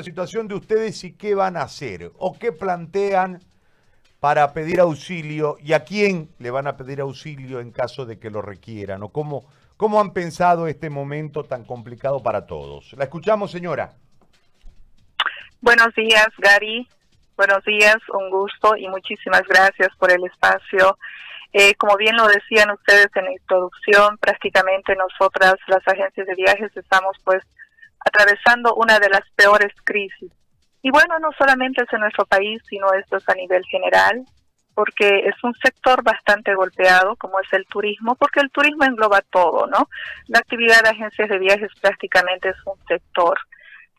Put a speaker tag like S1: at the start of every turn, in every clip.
S1: la situación de ustedes y qué van a hacer o qué plantean para pedir auxilio y a quién le van a pedir auxilio en caso de que lo requieran o cómo, cómo han pensado este momento tan complicado para todos. La escuchamos, señora.
S2: Buenos días, Gary. Buenos días, un gusto y muchísimas gracias por el espacio. Eh, como bien lo decían ustedes en la introducción, prácticamente nosotras, las agencias de viajes, estamos pues atravesando una de las peores crisis y bueno, no solamente es en nuestro país, sino esto es a nivel general, porque es un sector bastante golpeado, como es el turismo, porque el turismo engloba todo, ¿no? La actividad de agencias de viajes prácticamente es un sector.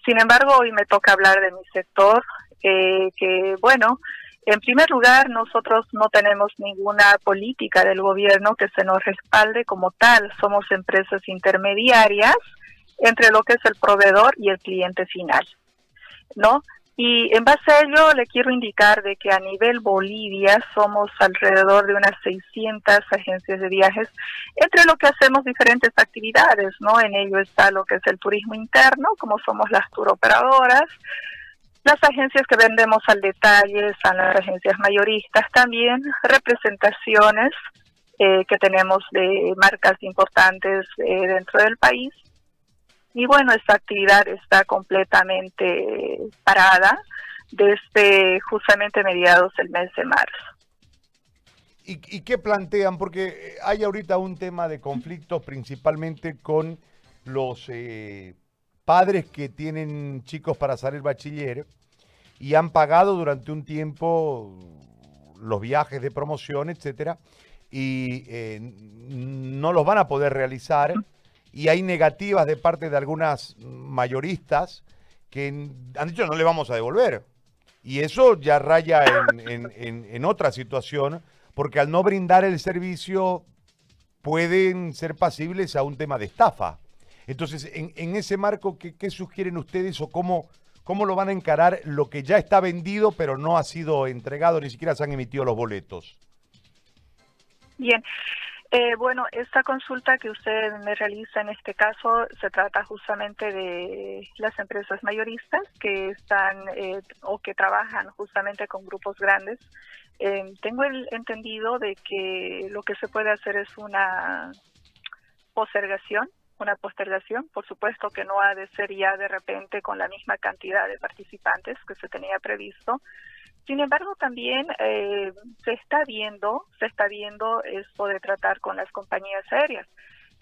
S2: Sin embargo, hoy me toca hablar de mi sector, eh, que bueno, en primer lugar, nosotros no tenemos ninguna política del gobierno que se nos respalde como tal. Somos empresas intermediarias entre lo que es el proveedor y el cliente final. ¿no? Y en base a ello le quiero indicar de que a nivel Bolivia somos alrededor de unas 600 agencias de viajes, entre lo que hacemos diferentes actividades, ¿no? En ello está lo que es el turismo interno, como somos las turoperadoras, las agencias que vendemos al detalle, están las agencias mayoristas también, representaciones eh, que tenemos de marcas importantes eh, dentro del país y bueno, esta actividad está completamente parada desde justamente mediados del mes de marzo.
S1: ¿Y, qué plantean? Porque hay ahorita un tema de conflicto principalmente con los eh, padres que tienen chicos para salir bachiller y han pagado durante un tiempo los viajes de promoción, etcétera, y eh, no los van a poder realizar y hay negativas de parte de algunas mayoristas que han dicho no le vamos a devolver. Y eso ya raya en, otra situación, porque al no brindar el servicio pueden ser pasibles a un tema de estafa. Entonces, en, ese marco, ¿qué, sugieren ustedes o cómo, cómo lo van a encarar lo que ya está vendido pero no ha sido entregado, ni siquiera se han emitido los boletos?
S2: Bien, eh, bueno, esta consulta que usted me realiza en este caso se trata justamente de las empresas mayoristas que están eh, o que trabajan justamente con grupos grandes. Eh, tengo el entendido de que lo que se puede hacer es una postergación, una postergación, por supuesto que no ha de ser ya de repente con la misma cantidad de participantes que se tenía previsto, sin embargo, también eh, se está viendo, se está viendo esto de tratar con las compañías aéreas.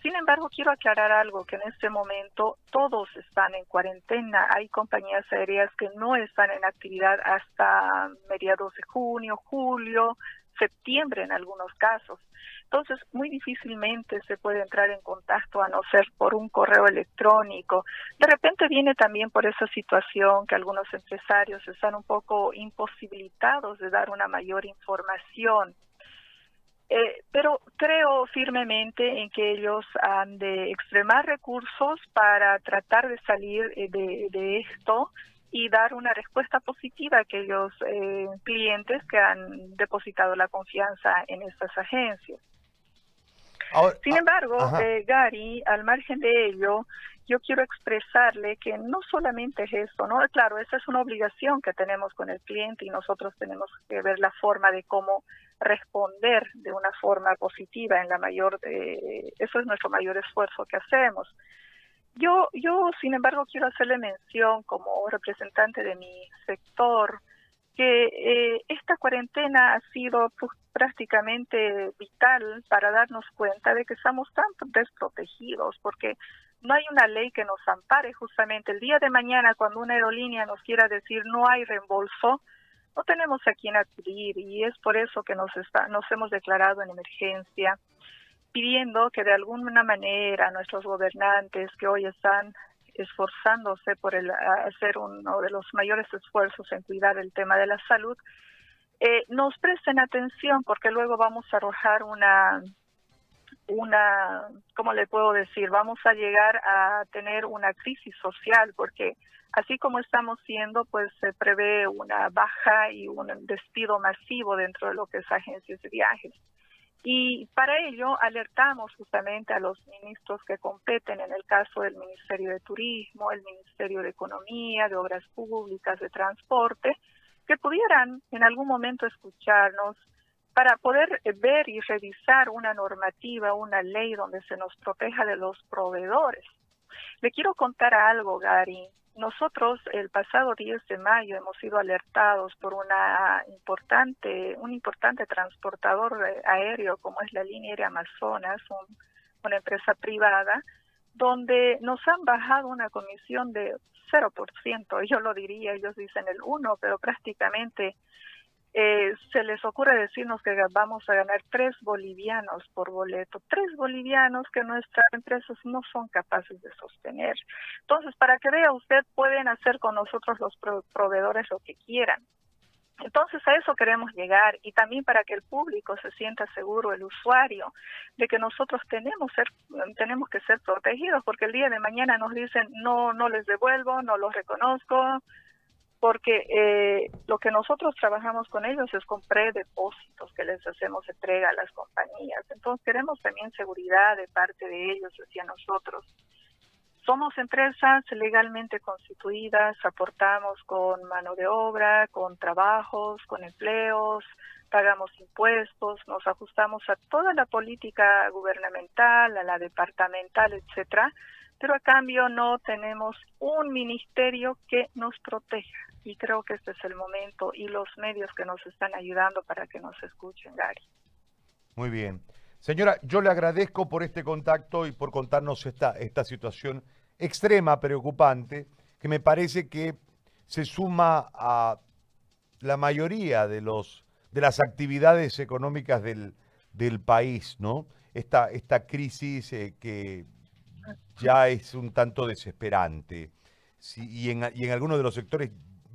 S2: Sin embargo, quiero aclarar algo, que en este momento todos están en cuarentena. Hay compañías aéreas que no están en actividad hasta mediados de junio, julio, septiembre en algunos casos. Entonces, muy difícilmente se puede entrar en contacto a no ser por un correo electrónico. De repente viene también por esa situación que algunos empresarios están un poco imposibilitados de dar una mayor información. Eh, pero creo firmemente en que ellos han de extremar recursos para tratar de salir eh, de, de esto y dar una respuesta positiva a aquellos eh, clientes que han depositado la confianza en estas agencias. Sin ah, embargo, eh, Gary, al margen de ello, yo quiero expresarle que no solamente es esto, ¿no? Claro, esa es una obligación que tenemos con el cliente y nosotros tenemos que ver la forma de cómo responder de una forma positiva en la mayor, de, eso es nuestro mayor esfuerzo que hacemos. Yo, yo, sin embargo, quiero hacerle mención como representante de mi sector, que eh, esta cuarentena ha sido pues, prácticamente vital para darnos cuenta de que estamos tan desprotegidos, porque no hay una ley que nos ampare justamente. El día de mañana, cuando una aerolínea nos quiera decir no hay reembolso, no tenemos a quién acudir y es por eso que nos, está, nos hemos declarado en emergencia, pidiendo que de alguna manera nuestros gobernantes que hoy están esforzándose por el, hacer uno de los mayores esfuerzos en cuidar el tema de la salud, eh, nos presten atención porque luego vamos a arrojar una, una, ¿cómo le puedo decir? Vamos a llegar a tener una crisis social porque así como estamos siendo, pues se prevé una baja y un despido masivo dentro de lo que es agencias de viajes. Y para ello alertamos justamente a los ministros que competen, en el caso del Ministerio de Turismo, el Ministerio de Economía, de Obras Públicas, de Transporte, que pudieran en algún momento escucharnos para poder ver y revisar una normativa, una ley donde se nos proteja de los proveedores. Le quiero contar algo, Gary. Nosotros el pasado 10 de mayo hemos sido alertados por una importante, un importante transportador aéreo como es la línea aérea Amazonas, una empresa privada, donde nos han bajado una comisión de 0%, yo lo diría, ellos dicen el 1, pero prácticamente eh, se les ocurre decirnos que vamos a ganar tres bolivianos por boleto, tres bolivianos que nuestras empresas no son capaces de sostener. Entonces, para que vea usted, pueden hacer con nosotros los proveedores lo que quieran. Entonces a eso queremos llegar y también para que el público se sienta seguro, el usuario, de que nosotros tenemos ser, tenemos que ser protegidos, porque el día de mañana nos dicen no no les devuelvo, no los reconozco, porque eh, lo que nosotros trabajamos con ellos es con predepósitos que les hacemos entrega a las compañías. Entonces queremos también seguridad de parte de ellos hacia nosotros. Somos empresas legalmente constituidas, aportamos con mano de obra, con trabajos, con empleos, pagamos impuestos, nos ajustamos a toda la política gubernamental, a la departamental, etcétera, pero a cambio no tenemos un ministerio que nos proteja y creo que este es el momento y los medios que nos están ayudando para que nos escuchen, Gary.
S1: Muy bien. Señora, yo le agradezco por este contacto y por contarnos esta, esta situación extrema, preocupante, que me parece que se suma a la mayoría de, los, de las actividades económicas del, del país, ¿no? Esta, esta crisis eh, que ya es un tanto desesperante y, en, y en algunos de los sectores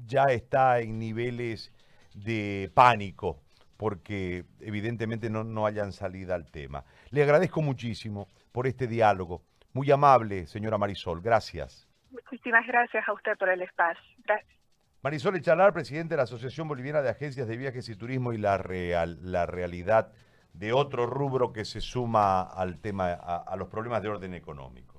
S1: ya está en niveles de pánico porque evidentemente no, no hayan salida al tema. Le agradezco muchísimo por este diálogo. Muy amable, señora Marisol. Gracias.
S2: Muchísimas gracias a usted por el espacio. Gracias.
S1: Marisol Echalar, presidente de la Asociación Boliviana de Agencias de Viajes y Turismo y la, real, la realidad de otro rubro que se suma al tema, a los problemas de orden económico.